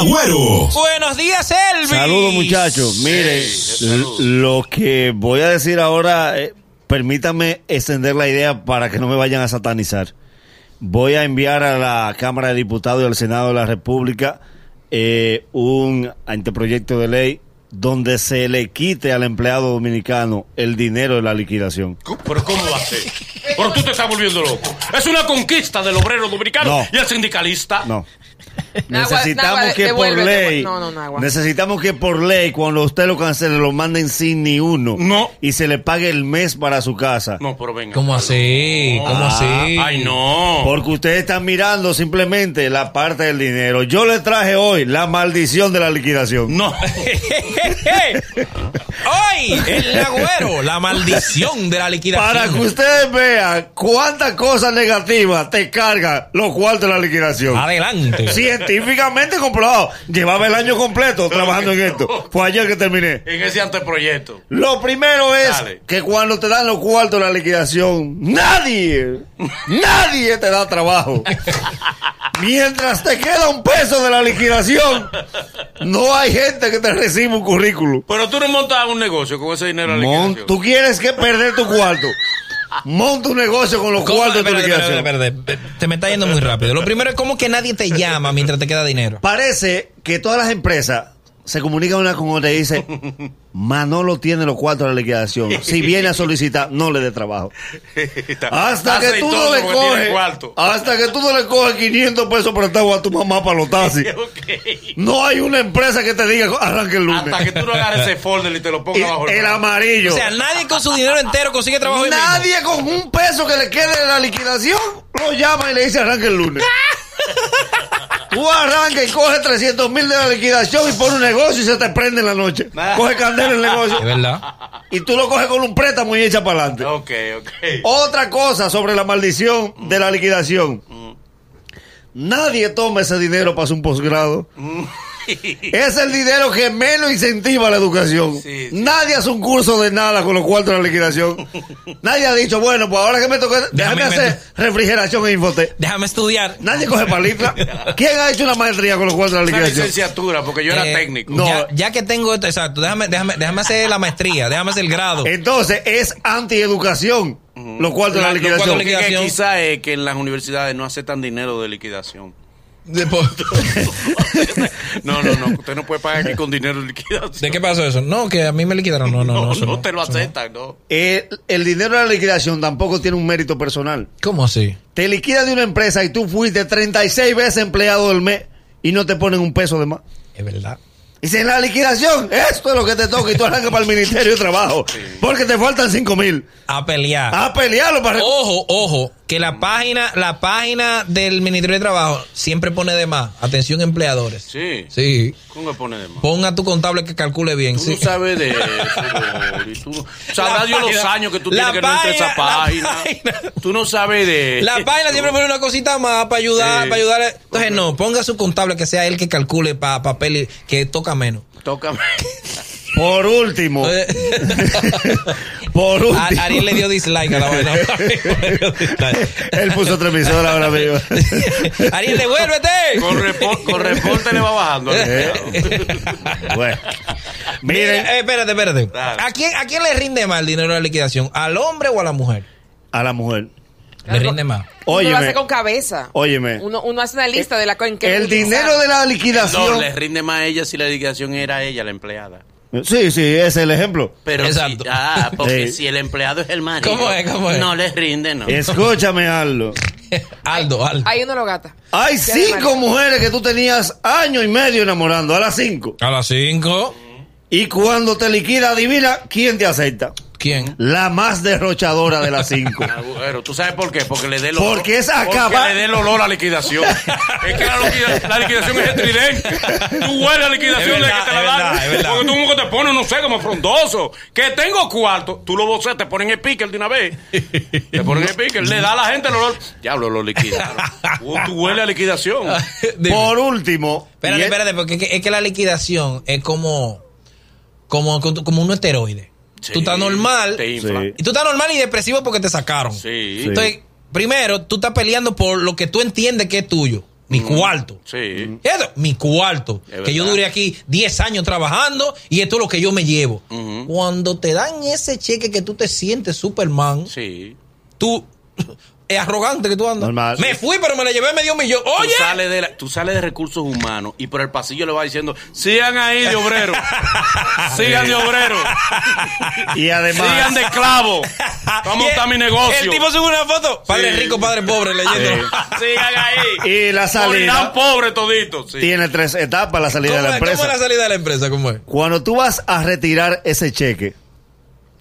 Agüero. Buenos días, Elvis. Saludos muchachos. Miren, lo que voy a decir ahora, eh, permítanme extender la idea para que no me vayan a satanizar. Voy a enviar a la Cámara de Diputados y al Senado de la República eh, un anteproyecto de ley donde se le quite al empleado dominicano el dinero de la liquidación. ¿Pero cómo va a ser? Pero tú te estás volviendo loco. Es una conquista del obrero dominicano No. y el sindicalista. No. Necesitamos que por devuélvete, ley, no, no, necesitamos que por ley, cuando usted lo cancele, lo manden sin ni uno. No. Y se le pague el mes para su casa. No, pero venga. ¿Cómo así? ¿Cómo Ah, así? Ay, no. Porque ustedes están mirando simplemente la parte del dinero. Yo le traje hoy la maldición de la liquidación. No. Hoy, el agüero, la maldición de la liquidación. Para que ustedes vean cuántas cosas negativas te cargan los cuartos de la liquidación. Adelante. Científicamente comprobado. Llevaba el año completo trabajando en esto. Fue ayer que terminé. En ese anteproyecto. Lo primero es Dale. que cuando te dan los cuartos de la liquidación, nadie, nadie te da trabajo. Mientras te queda un peso de la liquidación, no hay gente que te reciba un currículum. Pero tú no montas un negocio con ese dinero de la Mon- liquidación. tú quieres que perder tu cuarto. Monta un negocio con los ¿Cómo? cuartos de tu Espérate, espérate, liquidación. espérate. Te me está yendo muy rápido. Lo primero es como que nadie te llama mientras te queda dinero. Parece que todas las empresas se comunican una con otra y dicen, Manolo tiene los cuartos de la liquidación. Si viene a solicitar, no le dé trabajo. Hasta que tú no le coges, hasta que tú no le coges 500 pesos prestados a tu mamá para los taxis. No hay una empresa que te diga arranque el lunes. Hasta que tú no agarres ese folder y te lo pongas bajo el amarillo. O sea, nadie con su dinero entero consigue trabajo. Nadie con un peso que le quede de la liquidación lo llama y le dice arranque el lunes. Tú arrancas y coges 300 mil de la liquidación y pones un negocio y se te prende en la noche. Coge candela el negocio. Es verdad. Y tú lo coges con un préstamo y echa para adelante. Ok, ok. Otra cosa sobre la maldición de la liquidación. Nadie toma ese dinero para hacer un posgrado. Es el dinero que menos incentiva la educación. Sí, sí. Nadie hace un curso de nada con los cuartos de la liquidación. Nadie ha dicho, bueno, pues ahora que me toca, déjame Déjame hacer refrigeración en Infotec. Déjame estudiar. Nadie coge palitra. ¿Quién ha hecho una maestría con los cuartos de la Una liquidación? licenciatura, porque yo era Eh, técnico. No. Ya, ya que tengo esto, exacto, déjame, déjame, déjame hacer la maestría, déjame hacer el grado. Entonces, es antieducación los cuartos de la lo liquidación. cual que liquidación. quizá es que en las universidades no aceptan dinero de liquidación. De, po- No, no, no. Usted no puede pagar aquí con dinero de liquidación. ¿De qué pasó eso? No, que a mí me liquidaron. No, no, no. No, eso no, no, te lo no. aceptan, no. El, el dinero de la liquidación tampoco tiene un mérito personal. ¿Cómo así? Te liquidas de una empresa y tú fuiste 36 veces empleado del mes y no te ponen un peso de más. Es verdad. Dice, en la liquidación, esto es lo que te toca y tú arrancas para el Ministerio de Trabajo. Porque te faltan 5 mil. A pelear. A pelearlo para... Ojo, ojo, que la página, la página del Ministerio de Trabajo siempre pone de más. Atención empleadores. Sí. Sí. ¿Cómo pone de más? Ponga a tu contable que calcule bien. Tú sí. no sabes de eso, Lori, tú no- Sabrá La Dios los página- años que tú tienes que no entre esa página- página. página. Tú no sabes de... La página siempre pone una cosita más para ayudar, Sí. para ayudar. Entonces, no, ponga a su contable que sea él que calcule para papel y- que toca menos. Tócame. Por último, Eh, por A- último. Ariel le dio dislike a la vaina. Él puso otra emisora ahora mismo. Ariel, devuélvete. Con, repo- con reporte le va bajando. Eh. bueno. Miren, eh, espérate, espérate. Dale. ¿A quién, ¿A quién le rinde más el dinero de la liquidación? ¿Al hombre o a la mujer? a la mujer. Le rinde más. Uno lo Óyeme. hace con cabeza. Óyeme. Uno, uno hace una lista de la en que El dinero de la No, liquidación. le rinde más a ella si la liquidación era ella, la empleada. Sí, sí, ese es el ejemplo. Pero Exacto. Si, ah, porque Sí. si el empleado es el marido, ¿Cómo es? ¿Cómo es? no le rinde, no. Escúchame, Aldo. Aldo, Aldo. Ahí uno lo gata. Hay Ya cinco mujeres que tú tenías año y medio enamorando, a las cinco. A las 5. Y cuando te liquida, adivina quién te acepta. ¿Quién? La más derrochadora de las cinco. ¿tú sabes por qué? Porque le dé el olor. Porque es Porque acabar- le dé el olor a liquidación. es que la, liquida- la liquidación es estridente. Tú hueles a liquidación Es de verdad, que te la es dan. verdad, es verdad. Porque tú que te pones, no sé, como frondoso. Que tengo cuarto. Tú lo voces, te ponen el picker de una vez. Te ponen el picker. Le da a la gente el olor. Diablo, lo liquidaron. Tú hueles a liquidación. Dime. Por último. Espérate, espérate, porque es que, es que la liquidación es como, como, como un esteroide. Sí, tú estás normal. Te infla. Sí. Y tú estás normal y depresivo porque te sacaron. Sí. Sí. Entonces, primero, tú estás peleando por lo que tú entiendes que es tuyo. Mi cuarto. Sí. Eso, mi cuarto. Es Que yo duré aquí 10 años trabajando y esto es lo que yo me llevo. Cuando te dan ese cheque que tú te sientes Superman, Sí. tú es arrogante que tú andas. Normal. Me fui, pero me la llevé medio millón. Tú Oye, sales, de la- tú sales de recursos humanos y por el pasillo le vas diciendo, sigan ahí de obrero. sigan de obrero. Y además, Sigan de esclavo. Vamos a Y montar el- mi negocio. El tipo sube una foto. Padre Sí. rico, padre pobre, leyendo. sigan ahí. y la Morirán salida pobres toditos. sí. tiene tres etapas la salida ¿Cómo, de la es- ¿Cómo es empresa. la salida de la empresa? ¿Cómo es? Cuando tú vas a retirar ese cheque,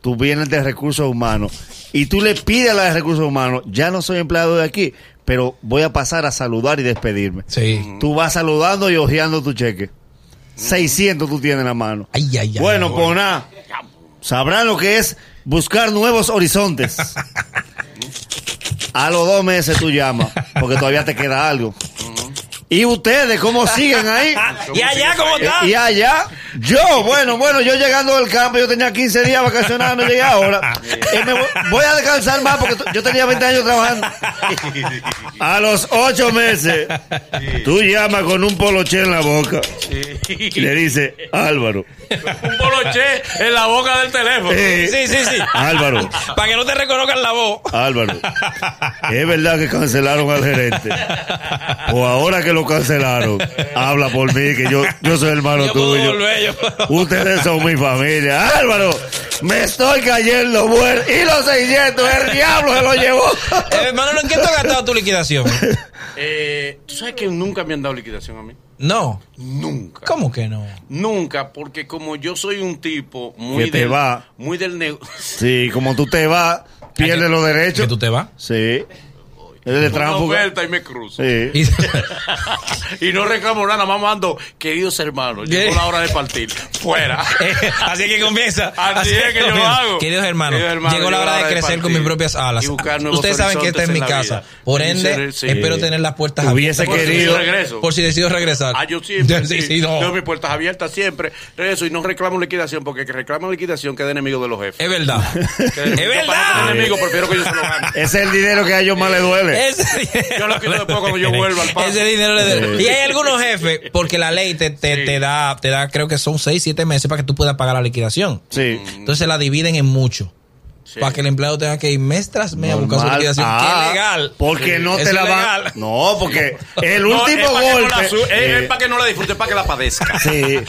tú vienes de recursos humanos y tú le pides a la de recursos humanos, ya no soy empleado de aquí, pero voy a pasar a saludar y despedirme. Sí. Tú vas saludando y hojeando tu cheque. 600 tú tienes en la mano. Ay, ay, ay. bueno, pues nada, sabrán lo que es buscar nuevos horizontes. A los dos meses tú llamas, porque todavía te queda algo. ¿Y ustedes cómo siguen ahí? ¿Y allá cómo Eh, está? Y allá, yo, bueno, bueno, yo llegando del campo, yo tenía 15 días vacacionando, llegué ahora. Eh, me voy, voy a descansar más porque yo tenía 20 años trabajando. A los 8 meses, tú llamas con un poloche en la boca y le dice, Álvaro, Un poloché en la boca del teléfono. eh, Sí, sí, sí. Álvaro, Para que no te reconozcan la voz. Álvaro, es verdad que cancelaron al gerente. O ahora que lo cancelaron, habla por mí, que yo, yo soy hermano Yo puedo tuyo. volver, yo puedo- Ustedes son mi familia. Álvaro, me estoy cayendo muerto. Y los 600, el diablo se lo llevó. Eh, hermano, ¿en qué tú has gastado tu liquidación? Eh, ¿Tú sabes que nunca me han dado liquidación a mí? No. Nunca. ¿Cómo que no? Nunca, porque como yo soy un tipo muy Que te del, va. muy del negocio. Sí, como tú te vas, pierdes los ¿Que derechos. tú te vas? Sí. Es de Una oferta y me cruzo. Sí. Y- no reclamo nada, más mando, queridos hermanos, llegó la hora de partir. Fuera. así es que comienza. Así es que yo lo hago. Queridos hermanos, Queridos hermanos, llegó la hora de crecer con mis propias alas. y buscar nuevos Ustedes saben que esta es mi casa. Por ende, sí. espero tener las puertas Hubiese abiertas. Por si querido- regreso. Por si decido regresar. Ah, yo siempre. Sí, Sí, sí, no. Tengo mis puertas abiertas siempre. Regreso y no reclamo liquidación porque el que reclama liquidación queda enemigo de los jefes. Es verdad. Es verdad. tener enemigo, prefiero que yo se lo gane. Ese es el dinero que a ellos más les duele. Ese- Yo lo quito después cuando yo vuelva al paso. Ese dinero le debe. Y hay algunos jefes, porque la ley te, te, Sí. te da, te da, creo que son 6, 7 meses para que tú puedas pagar la liquidación. Sí. Entonces la dividen en mucho. Sí. Para que el empleado tenga que ir mes tras mes a buscar su liquidación. Ah, que es legal. Porque no te la van. No, porque el No, último es no golpe. la es, eh, es para que no la disfrute, es para que la padezca. sí.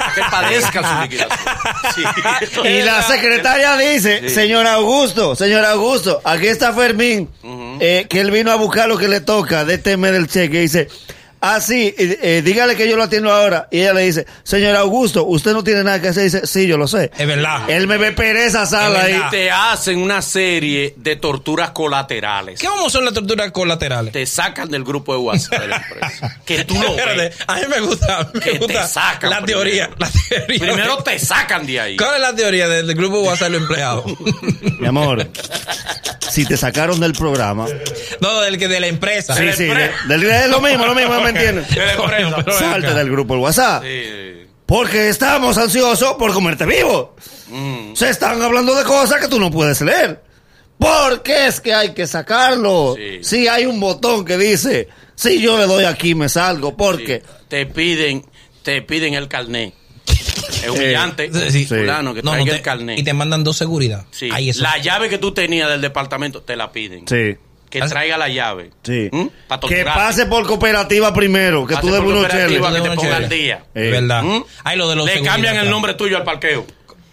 Para que padezca su liquidación. Sí. Y la secretaria dice, señor Augusto, señor Augusto, aquí está Fermín, eh, que él vino a buscar lo que le toca de este mes del cheque. Y dice, ah, sí, eh, dígale que yo lo atiendo ahora. Y ella le dice, señor Augusto, usted no tiene nada que hacer. dice, sí, yo lo sé. Es verdad. Él me ve pereza sala ahí. verdad. Te hacen una serie de torturas colaterales. ¿Qué vamos son las torturas colaterales? Te sacan del grupo de WhatsApp de la empresa. Que tú lo Espérate, ves. a mí me gusta, me Que te gusta sacan la primero. teoría, la teoría. Primero te sacan de ahí. ¿Cuál es la teoría del, del grupo WhatsApp de los empleados? Mi amor, si te sacaron del programa, no, del que de la empresa. sí, sí, del, del- es lo mismo, lo mismo, ¿me entiendes? De la empresa. Pero ven Salte del grupo del WhatsApp. Sí. Porque estamos ansiosos por comerte vivo. Se están hablando de cosas que tú no puedes leer. Porque es que hay que sacarlo. Sí. Si hay un botón que dice, si yo le doy aquí me salgo. Porque Te piden, te piden el carnet. Es humillante. Sí. Fulano, que No, no, traiga te- el carnet. y te mandan dos seguridad. Sí. Ahí eso. La llave que tú tenías del departamento te la piden. Sí. Que traiga la llave. Sí. Para Que pase por cooperativa primero, que tú debes unos cheles. que te ponga al día. Eh. ¿Verdad? ¿Mm? Lo de los Le cambian el nombre tuyo al parqueo.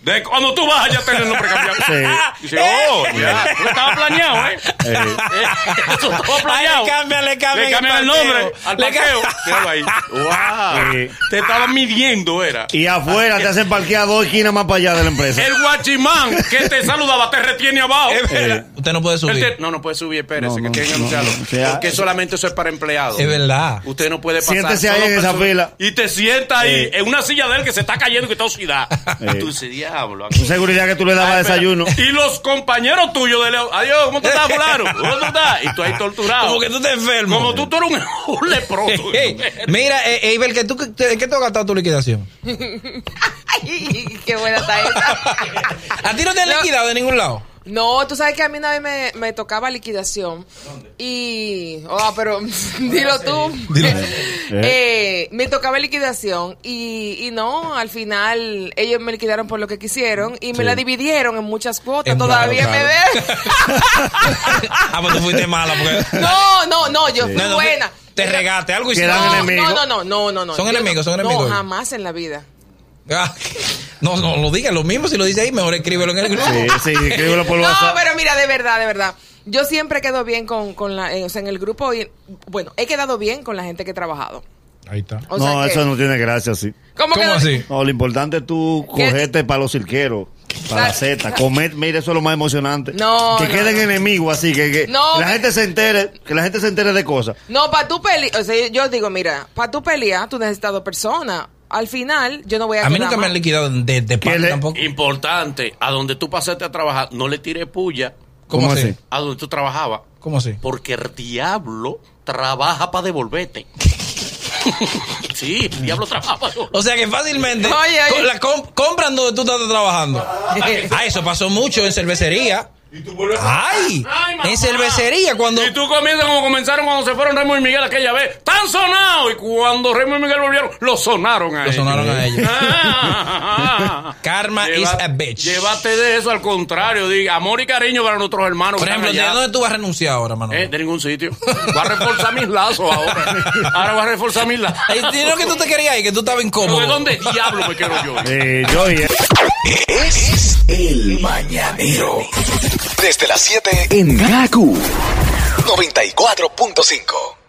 De cuando tú vas ya tener el nombre cambiado. Sí. Dice, oh, ya. Porque estaba planeado, ¿eh? Eh. Eso estaba Ay, planeado. le cambian, le cambian Le cambian el nombre al Le parqueo. Míralo ahí. Wow. Sí. Te estaban midiendo, era. Y afuera te hacen parquear dos esquinas más para allá de la empresa. El guachimán que te saludaba te retiene abajo. Es verdad. Usted no puede subir. te- no, no puede subir, espérese, No, que tienen que no, anunciarlo. porque solamente eso es para empleados. Es verdad. Usted no puede pasar. Siéntese ahí en esa fila. Y te sienta ahí Eh. en una silla de él que se está cayendo y que está oxidada. Eh. Tú dices, diablo. aquí- seguridad que tú le dabas desayuno. Y los compañeros tuyos de Leo, adiós, ¿cómo tú estás, fulano? ¿Cómo tú estás? Y tú ahí torturado. Como que tú te enfermo. Como tú, tú eres un, un leproso. Mira, eh, Eiber, que tú, ¿en qué te has gastado tu liquidación? Ay, qué buena está esa. ¿A ti no te han liquidado de ningún lado? No, tú sabes que a mí una vez me, me tocaba liquidación. Y. Oh, pero dilo tú. Eh, me tocaba liquidación. Y, y no, al final ellos me liquidaron por lo que quisieron. Y me Sí. la dividieron en muchas cuotas. En- Todavía claro, me claro. ve. Ah, pues tú fuiste mala porque. No, no, no, yo fui No, no, buena. Te regaste algo y Quedan No, enemigos. no, no, no, no, no. Son Yo enemigos, son enemigos. No, jamás en la vida. No, no lo digas, lo mismo si lo dice ahí, mejor escríbelo en el grupo. Sí, sí, escríbelo por No, WhatsApp. pero mira, de verdad, de verdad. Yo siempre quedo bien con, con la, eh, o sea, en el grupo, y, bueno, he quedado bien con la gente que he trabajado. Ahí está. O no, que- eso no tiene gracia, sí. ¿Cómo, ¿Cómo que no? así? No, lo importante es tú ¿Qué? cogerte para los cirqueros, para la Ah. Z, comer, mira, eso es lo más emocionante. No, Que no, queden no. enemigos así, que, que No, la gente se entere, que la gente se entere de cosas. No, para tu pelear, o sea, yo digo, mira, para tu pelear, tú necesitas dos personas. Al final, yo no voy a A mí nunca me han liquidado de, de ¿Qué pan le- tampoco. Importante, a donde tú pasaste a trabajar, no le tires puya ¿Cómo, ¿Cómo así? así? a donde tú trabajabas. ¿Cómo así? Porque el diablo trabaja para devolverte. sí, el diablo trabaja para O sea que fácilmente la com- compran donde tú estás trabajando. Ah, eso pasó mucho en cervecería. Ay, Ay, en cervecería cuando Y tú comienzas como comenzaron cuando se fueron Remo y Miguel aquella vez. ¡Tan sonados! Y cuando Remo y Miguel volvieron, lo sonaron a lo ellos. sonaron a ellos. Ah. Karma is a bitch. Llévate de eso al contrario. Diga, amor y cariño para nuestros hermanos. Por ejemplo, ¿de dónde tú vas a renunciar ahora, mano? Eh, de ningún sitio. Voy a reforzar mis lazos ahora. Ahora voy a reforzar mis lazos. Ay, ¿no que tú te querías ir, que tú estabas incómodo. ¿De dónde diablo me quiero yo? Eh, yo y Es el mañanero. Desde las 7 en Gaku 94.5.